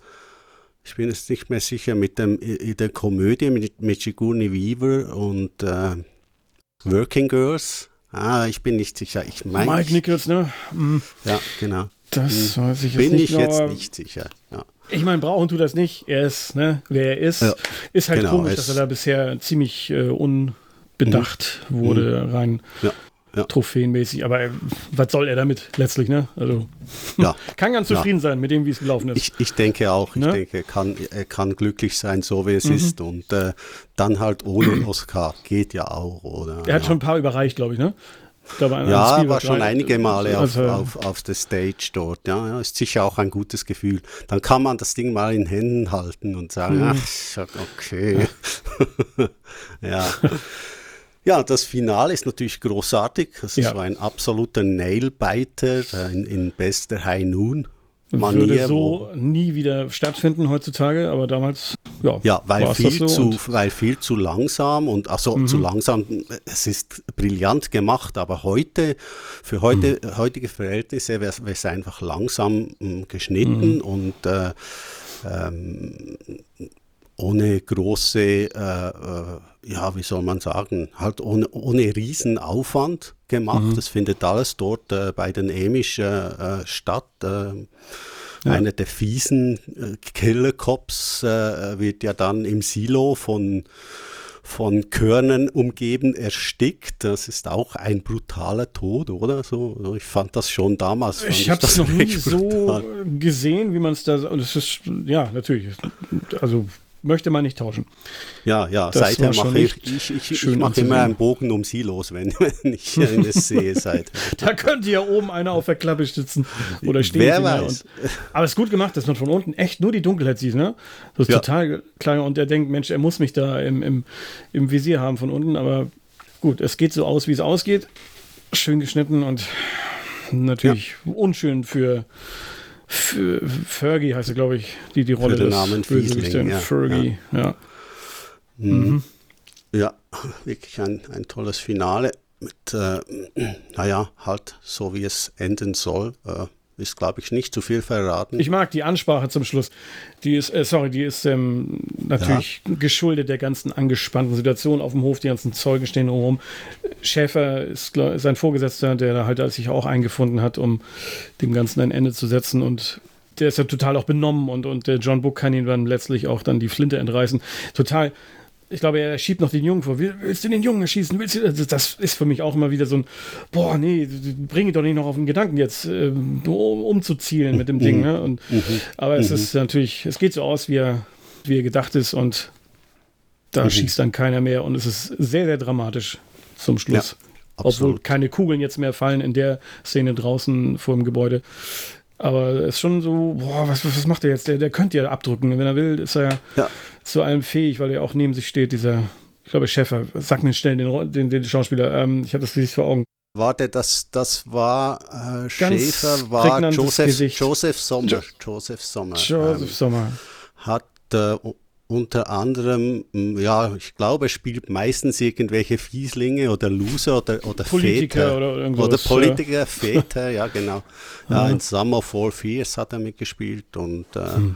ich bin jetzt nicht mehr sicher, mit dem, in der Komödie mit, mit Sigourney Weaver und äh, Working Girls. Ah, ich bin nicht sicher. Ich meine. Mike Nichols, ne? Mhm. Ja, genau. Das mhm. weiß ich jetzt bin nicht. Bin ich jetzt nicht sicher. Ja. Ich meine, brauchen tut das nicht. Er ist, ne, wer er ist. Ja, ist halt genau, komisch, dass er da bisher ziemlich äh, unbedacht mhm. wurde, mhm. rein ja ja. trophäenmäßig. Aber äh, was soll er damit letztlich, ne? Also ja. kann ganz zufrieden ja. sein mit dem, wie es gelaufen ist. Ich, ich denke auch, ich ne? denke, er kann, er kann glücklich sein, so wie es mhm. ist. Und äh, dann halt ohne Oscar geht ja auch, oder? Er hat schon ein paar überreicht, glaube ich, ne? Glaube, ja, war schon einige Male auf, also, auf, auf der Stage dort. Ja, ist sicher auch ein gutes Gefühl. Dann kann man das Ding mal in Händen halten und sagen, mhm. ach, okay. ja. Ja, das Finale ist natürlich großartig. Das ja. ist so ein absoluter Nailbiter äh, in, in bester High Noon. Manier, Würde so nie wieder stattfinden heutzutage, aber damals, ja. Ja, weil viel, so zu, weil viel zu langsam und also mhm. zu langsam, es ist brillant gemacht, aber heute, für heute, mhm. heutige Verhältnisse wäre es einfach langsam hm, geschnitten mhm. und äh, ähm, ohne große, äh, äh, ja, wie soll man sagen, halt ohne, ohne Riesenaufwand gemacht. Mhm. Das findet alles dort äh, bei den Amish äh, statt. Äh, ja. Einer der fiesen äh, Killer Cops wird ja dann im Silo von von Körnern umgeben, erstickt. Das ist auch ein brutaler Tod, oder? So, ich fand das schon damals. Ich habe es noch nie so gesehen, wie man es da. Das ist ja natürlich. Also möchte man nicht tauschen. Ja, ja, das seither mache ich, ich, ich, ich mache immer einen Bogen um sie los, wenn, wenn ich es sehe. Seither. da könnte ja oben einer auf der Klappe sitzen oder stehen. Wer weiß. Und, aber es ist gut gemacht, dass man von unten echt nur die Dunkelheit sieht. Ne? Das ist ja. total klar. Und er denkt, Mensch, er muss mich da im, im, im Visier haben von unten. Aber gut, es geht so aus, wie es ausgeht. Schön geschnitten und natürlich ja. unschön für Fergie heißt er, glaube ich, die die Rolle Namen Fiesling, ja, Fergie, ja. Ja. Mhm. mhm. ja, wirklich ein, ein tolles Finale mit, äh, naja, halt so wie es enden soll. Äh, ist, glaube ich, nicht zu viel verraten. Ich mag die Ansprache zum Schluss. Die ist, äh, sorry, die ist ähm, natürlich ja. geschuldet der ganzen angespannten Situation auf dem Hof. Die ganzen Zeugen stehen rum. Schäfer ist sein Vorgesetzter, der da halt sich auch eingefunden hat, um dem Ganzen ein Ende zu setzen. Und der ist ja total auch benommen und, und der John Book kann ihm dann letztlich auch dann die Flinte entreißen. Total ich glaube, er schiebt noch den Jungen vor. Willst du den Jungen erschießen? Willst du, das ist für mich auch immer wieder so ein, boah, nee, bring ihn doch nicht noch auf den Gedanken jetzt, äh, umzuzielen mit dem Ding. Mhm. Ne? Und, mhm. Aber es mhm. ist natürlich, es geht so aus, wie er, wie er gedacht ist und da mhm. schießt dann keiner mehr und es ist sehr, sehr dramatisch zum Schluss. Ja, Obwohl keine Kugeln jetzt mehr fallen in der Szene draußen vor dem Gebäude. Aber es ist schon so, boah, was, was macht er jetzt? Der, der könnte ja abdrücken. Wenn er will, ist er ja. Zu allem fähig, weil er auch neben sich steht, dieser, ich glaube, Schäfer. Sag mir schnell den, den, den Schauspieler. Ähm, ich habe das nicht vor Augen. Warte, das, das war äh, Schäfer, war Joseph, Joseph Sommer. Jo Joseph Sommer. Joseph ähm, Sommer. Hat äh, unter anderem, ja, ich glaube, er spielt meistens irgendwelche Fieslinge oder Loser oder, oder Politiker Väter. Oder, irgendwas, oder Politiker, ja. Väter, ja, genau. Ja, in Summer of All Fears hat er mitgespielt und äh, hm.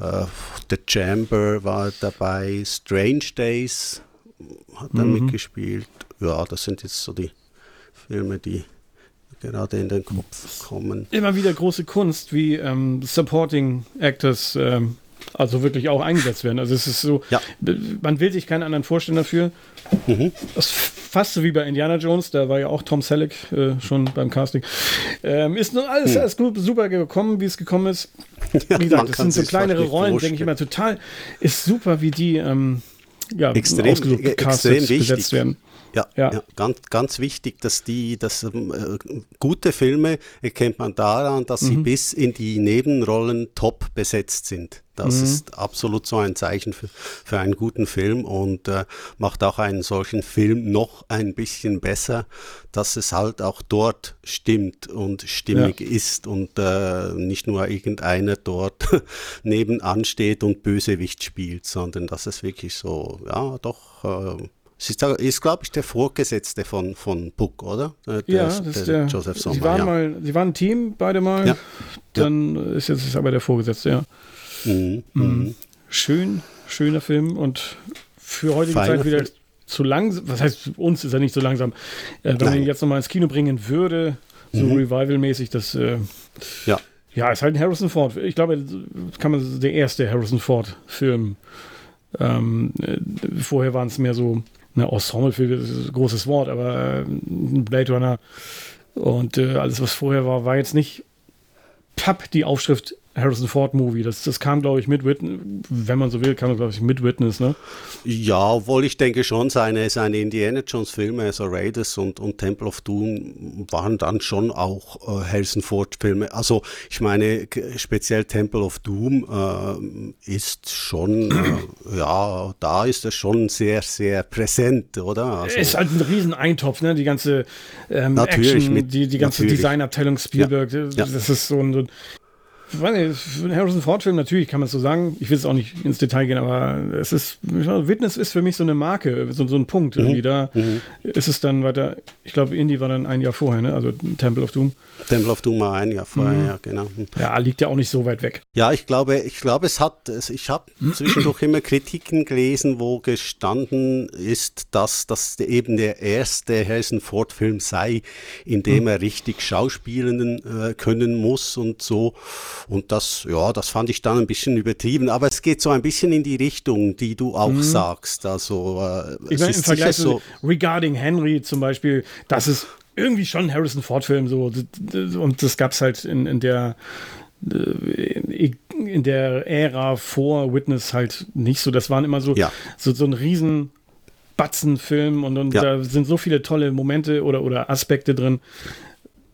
Äh, The Chamber war dabei, Strange Days hat er mhm. mitgespielt. Ja, das sind jetzt so die Filme, die gerade in den Kopf kommen. Immer wieder große Kunst, wie ähm, Supporting Actors ähm, also wirklich auch eingesetzt werden. Also es ist so, ja. man will sich keinen anderen vorstellen dafür. Mhm. Das ist fast so wie bei Indiana Jones, da war ja auch Tom Selleck äh, schon beim Casting. Ähm, ist nur alles, mhm. alles super gekommen, wie es gekommen ist. Ja, wie gesagt, das sind so kleinere Rollen, denke ich immer total. Ist super, wie die ähm, ja, extrem, ausgesucht, extrem wichtig. besetzt werden. Ja, ja. ja, ganz, ganz wichtig, dass die, dass ähm, äh, gute Filme erkennt man daran, dass mhm. sie bis in die Nebenrollen top besetzt sind. Das mhm. ist absolut so ein Zeichen für, für einen guten Film und äh, macht auch einen solchen Film noch ein bisschen besser, dass es halt auch dort stimmt und stimmig ja. ist und äh, nicht nur irgendeiner dort nebenan steht und Bösewicht spielt, sondern dass es wirklich so, ja, doch. Es ist, ist glaube ich, der Vorgesetzte von, von Puck, oder? Der, ja, das ist der, Joseph Sommer. Sie waren, ja. mal, sie waren ein Team, beide mal. Ja. Dann ja. ist jetzt ist aber der Vorgesetzte, ja. Mhm. Mhm. mhm. Schön, schöner Film und für heutige Feine Zeit wieder Film. zu langsam. Was heißt, uns ist er nicht so langsam. Äh, wenn Nein. man ihn jetzt nochmal ins Kino bringen würde, so mhm. Revival-mäßig, das. Äh, ja. Ja, ist halt ein Harrison Ford. Ich glaube, kann man der erste Harrison Ford-Film. Ähm, äh, vorher waren es mehr so ne, ist ein großes Wort, aber äh, Blade Runner und äh, alles, was vorher war, war jetzt nicht papp die Aufschrift Harrison Ford Movie. Das, das kam, glaube ich, mit Witness, wenn man so will, kam glaube ich, mit Witness, ne? Ja, obwohl ich denke schon, seine, seine Indiana Jones Filme, also Raiders und, und Temple of Doom, waren dann schon auch äh, Harrison Ford Filme. Also, ich meine, speziell Temple of Doom äh, ist schon, äh, ja, da ist er schon sehr, sehr präsent, oder? Also, ist halt ein Rieseneintopf, ne? Die ganze ähm, Action, mit, die, die ganze Designabteilung Spielberg, ja, das ja. ist so ein, weiß nicht, für einen Harrison Ford-Film natürlich kann man es so sagen. Ich will es auch nicht ins Detail gehen, aber es ist, Witness ist für mich so eine Marke, so, so ein Punkt. Mhm. Irgendwie da mhm. ist es dann weiter, ich glaube, Indie war dann ein Jahr vorher, ne? also Temple of Doom. Temple of Doom war ein Jahr vorher, mhm. ja, genau. Ja, liegt ja auch nicht so weit weg. Ja, ich glaube, ich glaube, es hat, ich habe zwischendurch immer Kritiken gelesen, wo gestanden ist, dass das eben der erste Harrison Ford-Film sei, in dem mhm. er richtig schauspielen äh, können muss und so. Und das, ja, das fand ich dann ein bisschen übertrieben. Aber es geht so ein bisschen in die Richtung, die du auch mhm. sagst. Also, äh, ich meine, im Vergleich so Regarding Henry zum Beispiel, das ist irgendwie schon ein Harrison Ford-Film so. Und das gab es halt in, in der äh, in der Ära vor Witness halt nicht so. Das waren immer so, ja. so, so ein riesen Batzenfilm und, und ja. da sind so viele tolle Momente oder, oder Aspekte drin.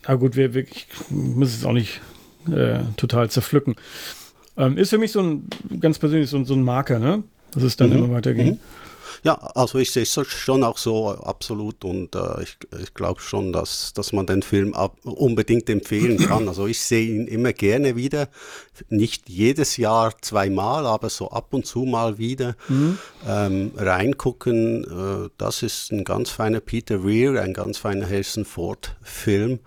Na gut, wir, wir ich muss es auch nicht äh, total zerpflücken. Ähm, ist für mich so ein ganz persönlich so, so ein Marker, ne? Dass es dann mhm. immer weiterging. Mhm. Ja, also ich sehe es schon auch so absolut und äh, ich, ich glaube schon, dass, dass man den Film ab, unbedingt empfehlen kann. Also ich sehe ihn immer gerne wieder, nicht jedes Jahr zweimal, aber so ab und zu mal wieder mhm. ähm, reingucken. Äh, das ist ein ganz feiner Peter Weir, ein ganz feiner Harrison Ford Film.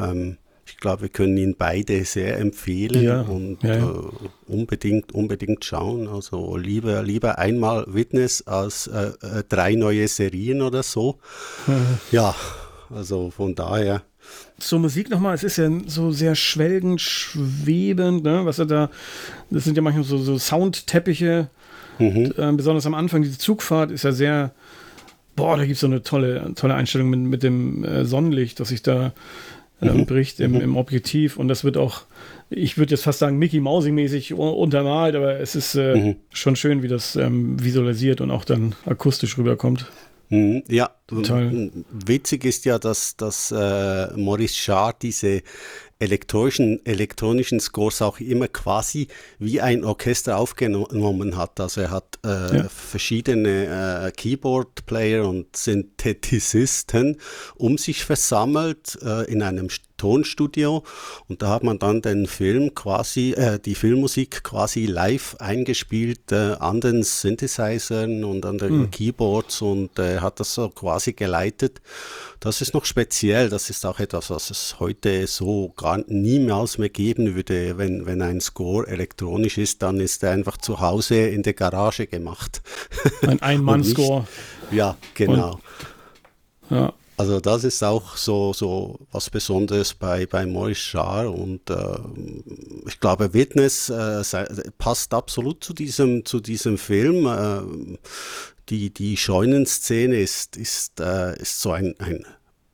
Ähm, glaube, wir können ihn beide sehr empfehlen ja, und ja, ja. Äh, unbedingt, unbedingt schauen. Also lieber, lieber einmal Witness als äh, äh, drei neue Serien oder so. ja, also von daher. Zur Musik nochmal, es ist ja so sehr schwelgend, schwebend, ne? was er da, das sind ja manchmal so, so Soundteppiche, Mhm. Äh, besonders am Anfang, diese Zugfahrt ist ja sehr, boah, da gibt es so eine tolle, tolle Einstellung mit, mit dem äh, Sonnenlicht, das sich da mhm. bricht im, im, Objektiv. Und das wird auch, ich würde jetzt fast sagen, Mickey Mousing-mäßig untermalt, aber es ist äh, mhm. schon schön, wie das ähm, visualisiert und auch dann akustisch rüberkommt. Mhm. Ja, Total. witzig ist ja, dass, dass äh, Maurice Jarre diese elektronischen, elektronischen Scores auch immer quasi wie ein Orchester aufgenommen hat. Also er hat äh, ja. verschiedene äh, Keyboard-Player und Synthetisisten um sich versammelt äh, in einem Tonstudio und da hat man dann den Film quasi, äh, die Filmmusik quasi live eingespielt äh, an den Synthesizern und an den mhm. Keyboards und äh, hat das so quasi geleitet. Das ist noch speziell, das ist auch etwas, was es heute so gar niemals mehr geben würde. Wenn, wenn ein Score elektronisch ist, dann ist er einfach zu Hause in der Garage gemacht. Ein Ein-Mann-Score. Ja, genau. Und, ja. Also das ist auch so, so was Besonderes bei, bei Maurice Jarre und äh, ich glaube, Witness äh, passt absolut zu diesem, zu diesem Film. Äh, die, die Scheunenszene ist, ist, äh, ist so ein, ein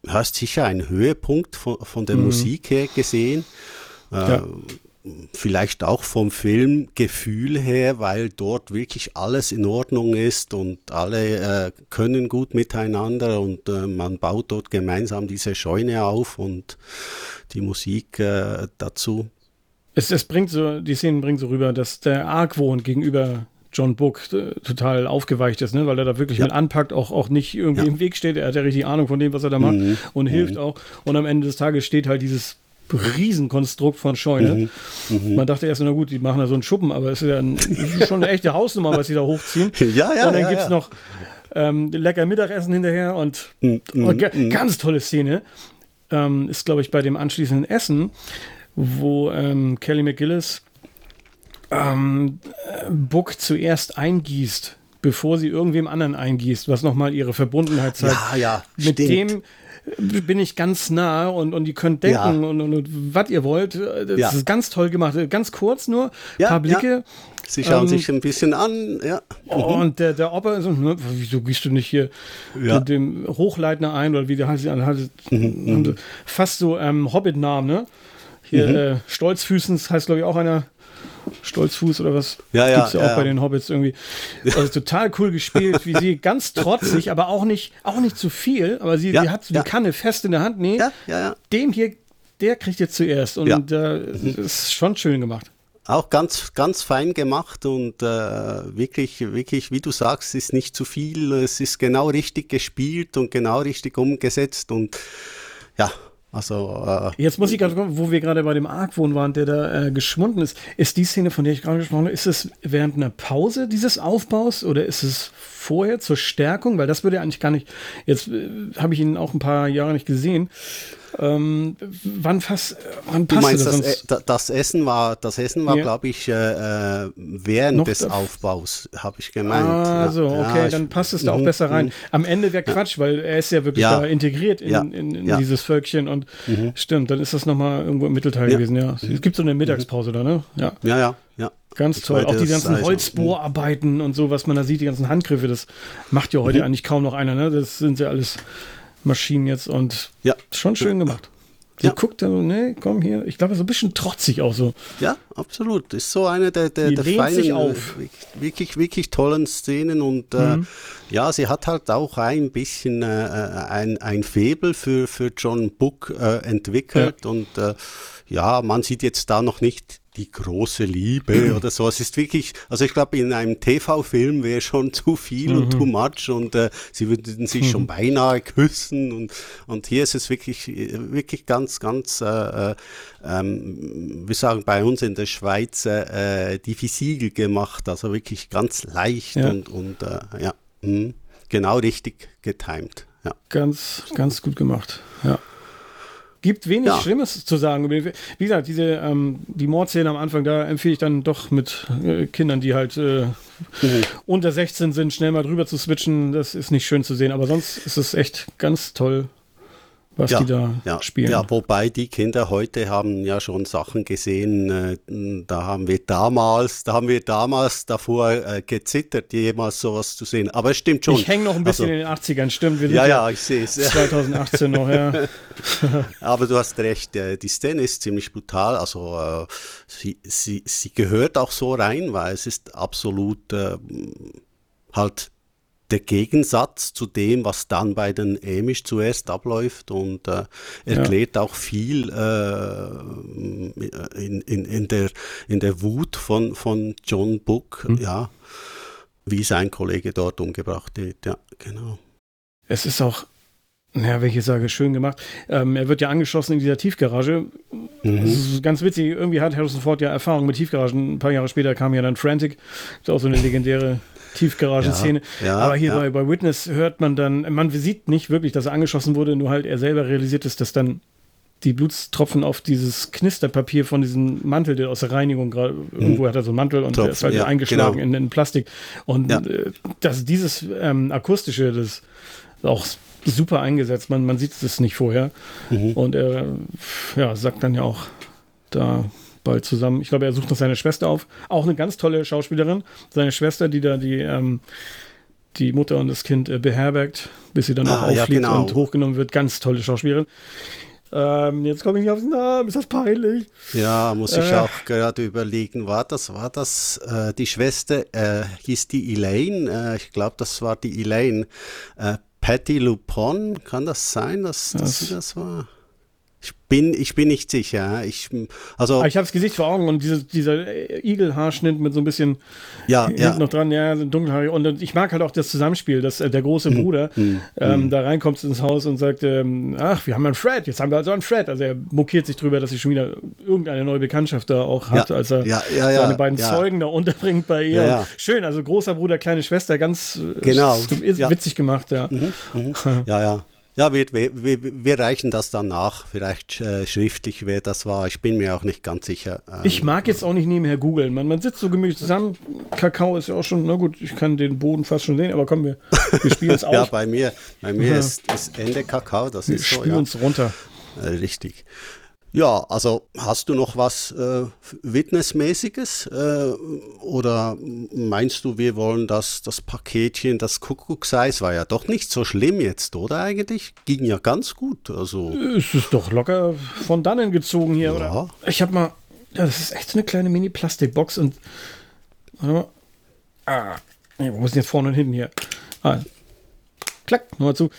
hörst sicher ein Höhepunkt von, von der mhm. Musik her gesehen. Ja vielleicht auch vom Filmgefühl her, weil dort wirklich alles in Ordnung ist und alle äh, können gut miteinander und äh, man baut dort gemeinsam diese Scheune auf und die Musik äh, dazu. Es, es bringt so, die Szenen bringen so rüber, dass der Argwohn gegenüber John Book äh, total aufgeweicht ist, ne? weil er da wirklich ja. mit anpackt, auch, auch nicht irgendwie ja. im Weg steht. Er hat ja richtig Ahnung von dem, was er da macht mhm. und mhm. hilft auch. Und am Ende des Tages steht halt dieses Riesenkonstrukt von Scheune. Mhm. Mhm. Man dachte erst, na gut, die machen da so einen Schuppen, aber es ist ja ein, ist schon eine echte Hausnummer, was sie da hochziehen. Ja, ja, und dann ja, gibt es ja. noch ähm, lecker Mittagessen hinterher und, mhm. und mhm. ganz tolle Szene. Ähm, ist, glaube ich, bei dem anschließenden Essen, wo ähm, Kelly McGillis ähm, Book zuerst eingießt, bevor sie irgendwem anderen eingießt, was nochmal ihre Verbundenheit zeigt. Ja, ja, mit stimmt. dem bin ich ganz nah und, und ihr könnt denken ja. und, und, und was ihr wollt. Das ja. ist ganz toll gemacht. Ganz kurz nur, ja, paar Blicke. Sie schauen ähm, sich ein bisschen an, ja. Mhm. Und der, der Opa so, ne, wieso gehst du nicht hier mit dem Hochleitner ein oder wie der heißt, mhm. mhm. fast so ähm, Hobbit-Namen, ne? Hier, mhm. äh, Stolzfüßens heißt, glaube ich, auch einer. Stolzfuß oder was? Ja, ja. Gibt's ja, ja auch bei den Hobbits irgendwie. Also total cool gespielt, wie sie ganz trotzig, aber auch nicht, auch nicht zu viel, aber sie, sie hat die Kanne fest in der Hand. Nee, ja, ja, ja. dem hier, der kriegt jetzt zuerst. Und äh, ist schon schön gemacht. Auch ganz, ganz fein gemacht und äh, wirklich, wirklich, wie du sagst, ist nicht zu viel. Es ist genau richtig gespielt und genau richtig umgesetzt und ja, also, äh, Jetzt muss ich gerade gucken, wo wir gerade bei dem Argwohn waren, der da äh, geschwunden ist. Ist die Szene, von der ich gerade gesprochen habe, ist es während einer Pause dieses Aufbaus oder ist es vorher zur Stärkung? Weil das würde eigentlich gar nicht. Jetzt äh, habe ich ihn auch ein paar Jahre nicht gesehen. Ähm, wann, fast, wann passt du meinst, das, das, e-, das, Essen war, das Essen war, ja. glaube ich, äh, äh während Noch des Aufbaus, habe ich gemeint. Ah, so, okay, ja, dann passt es da auch mhm, besser rein. Mhm. Am Ende wäre Quatsch, weil er ist ja wirklich da integriert in, in, in dieses Völkchen und mhm. stimmt, dann ist das nochmal irgendwo im Mittelteil gewesen, ja. Mhm. Es gibt so eine Mittagspause da, ne? Ja, ja, ja. Ja. Ganz toll. Auch die ganzen Holzbohrarbeiten und so, was man da sieht, die ganzen Handgriffe, das macht ja heute mhm. eigentlich kaum noch einer, ne? Das sind ja alles Maschinen jetzt und ja. schon schön gemacht. Sie ja. guckt dann ne, komm hier. Ich glaube, so ein bisschen trotzig auch so. Ja, absolut. Ist so eine der, der, der feinen, sich auf. wirklich, wirklich tollen Szenen und äh, mhm. äh, ja, sie hat halt auch ein bisschen äh, ein, ein Faible für, für John Book äh, entwickelt ja. und äh, ja, man sieht jetzt da noch nicht die große Liebe oder so. Es ist wirklich, also ich glaube, in einem TV-Film wäre schon zu viel mhm. und too much und äh, sie würden sich mhm. schon beinahe küssen und, und hier ist es wirklich, wirklich ganz, ganz, äh, äh, ähm, wir sagen bei uns in der Schweiz, äh, diffizil gemacht, also wirklich ganz leicht ja. und, und äh, ja, mh, genau richtig getimed. Ja. Ganz, ganz gut gemacht, ja gibt wenig ja. Schlimmes zu sagen. Wie gesagt, diese, ähm, die Mordszene am Anfang, da empfehle ich dann doch mit äh, Kindern, die halt äh, mhm. unter 16 sind, schnell mal drüber zu switchen. Das ist nicht schön zu sehen, aber sonst ist es echt ganz toll was ja, die da ja, spielen. Ja, wobei die Kinder heute haben ja schon Sachen gesehen, äh, da haben wir damals, da haben wir damals davor äh, gezittert, jemals sowas zu sehen. Aber es stimmt schon. Ich hänge noch ein bisschen also, in den 80ern, stimmt. ja, ja, ich sehe es. 2018 noch, ja. Aber du hast recht, äh, die Szene ist ziemlich brutal. Also sie, sie, sie gehört auch so rein, weil es ist absolut halt der Gegensatz zu dem, was dann bei den Amish zuerst abläuft und äh, erklärt ja. auch viel äh, in, in, in, der, in der Wut von, von John Book, hm. ja, wie sein Kollege dort umgebracht wird. Ja, genau. Es ist auch ja, welche sage, schön gemacht. Ähm, er wird ja angeschlossen in dieser Tiefgarage. Mhm. Das ist ganz witzig. Irgendwie hat Harrison Ford ja Erfahrung mit Tiefgaragen. Ein paar Jahre später kam ja dann Frantic. Das ist auch so eine legendäre Tiefgaragenszene. Ja, ja, Aber hier ja. bei, bei Witness hört man dann, man sieht nicht wirklich, dass er angeschossen wurde, nur halt er selber realisiert ist, dass dann die Blutstropfen auf dieses Knisterpapier von diesem Mantel, der aus der Reinigung gerade, mhm. irgendwo hat er so einen Mantel und Tropfen, der ist halt eingeschlagen genau. in, in, Plastik. Und äh, dass dieses ähm, akustische, das auch super eingesetzt. Man, man sieht es nicht vorher. Mhm. Und er ja, sagt dann ja auch da bald zusammen. Ich glaube, er sucht noch seine Schwester auf. Auch eine ganz tolle Schauspielerin. Seine Schwester, die da die, ähm, die Mutter und das Kind äh, beherbergt, bis sie dann ah, auch auffliegt ja, genau. und hochgenommen wird. Ganz tolle Schauspielerin. Ähm, jetzt komme ich nicht aufs Namen, ist das peinlich? Ja, muss ich äh, auch gerade überlegen. War das, war das äh, die Schwester, äh, hieß die Elaine? Äh, ich glaube, das war die Elaine. Äh, Patty Lupon, kann das sein, dass, dass sie das war? Ich bin, ich bin nicht sicher. Ich, also ah, ich habe das Gesicht vor Augen und diese, dieser Igelhaarschnitt mit so ein bisschen ja, ja. noch dran, ja, dunkelhaarig. Und ich mag halt auch das Zusammenspiel, dass äh, der große mhm. Bruder mhm. Ähm, mhm. da reinkommt ins Haus und sagt, ähm, ach, wir haben einen Fred, jetzt haben wir also einen Fred. Also er mokiert sich drüber, dass sie schon wieder irgendeine neue Bekanntschaft da auch hat, ja, als er seine beiden Zeugen da unterbringt bei ihr. Schön, also großer Bruder, kleine Schwester, ganz äh, genau. witzig gemacht, ja. Mhm. mhm. Ja, ja. Ja, wir, wir, wir, reichen das dann nach, vielleicht äh, schriftlich, wer das war. Ich bin mir auch nicht ganz sicher. Ähm, ich mag jetzt auch nicht nebenher googeln. Man, man sitzt so gemütlich zusammen. Kakao ist ja auch schon, na gut, ich kann den Boden fast schon sehen, aber komm, wir, wir spielen es aus. ja, bei mir, bei mir ja. ist, ist Ende Kakao. Das wir ist so, spielen ja. uns runter. Äh, richtig. Ja, also hast du noch was äh, Witnessmäßiges äh, oder meinst du, wir wollen das, das Paketchen, das Kuckuckseis war ja doch nicht so schlimm jetzt, oder eigentlich? Ging ja ganz gut. Also. Es ist doch locker von dannen gezogen hier, ja. oder? Ich habe mal, ja, das ist echt so eine kleine Mini-Plastikbox und warte mal. Ah, wo muss denn jetzt vorne und hinten hier? Ah, klack, nochmal zu.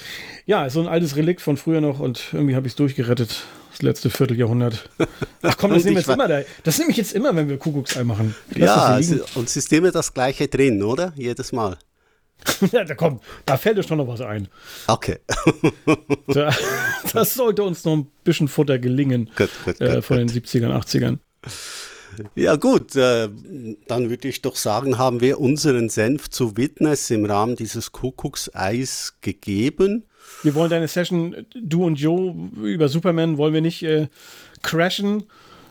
Ja, so ein altes Relikt von früher noch und irgendwie habe ich es durchgerettet das letzte Vierteljahrhundert. Ach komm, das nehme ich jetzt immer da. Das nehme ich jetzt immer, wenn wir Kuckucksei machen. Ja, und es ist immer das gleiche drin, oder? Jedes Mal. ja, da kommt, da fällt uns schon noch was ein. Okay. das sollte uns noch ein bisschen Futter gelingen gut, gut, äh, gut, von den 70ern, 80ern. Ja gut, äh, dann würde ich doch sagen, haben wir unseren Senf zu Witness im Rahmen dieses Kuckuckseis gegeben. Wir wollen deine Session, du und Joe, über Superman wollen wir nicht äh, crashen.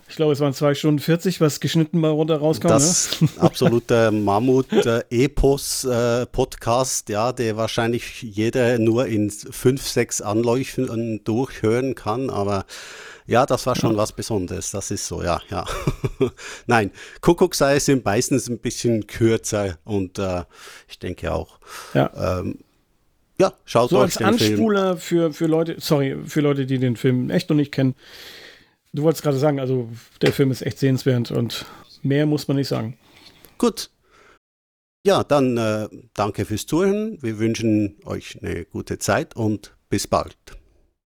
Ich glaube, es waren zwei Stunden 40, was geschnitten mal runter rauskommt. Das ne? absolute Mammut-Epos-Podcast, äh, ja, der wahrscheinlich jeder nur in fünf, sechs Anläufen durchhören kann, aber ja, das war schon ja. was Besonderes. Das ist so, ja, ja. Nein, Kuckucksei sind meistens ein bisschen kürzer und äh, ich denke auch. Ja. Ähm, ja, schaut so euch als Anspuler Für, für Leute, sorry, für Leute, die den Film echt noch nicht kennen. Du wolltest gerade sagen, also der Film ist echt sehenswert und mehr muss man nicht sagen. Gut. Ja, dann äh, danke fürs Zuhören. Wir wünschen euch eine gute Zeit und bis bald.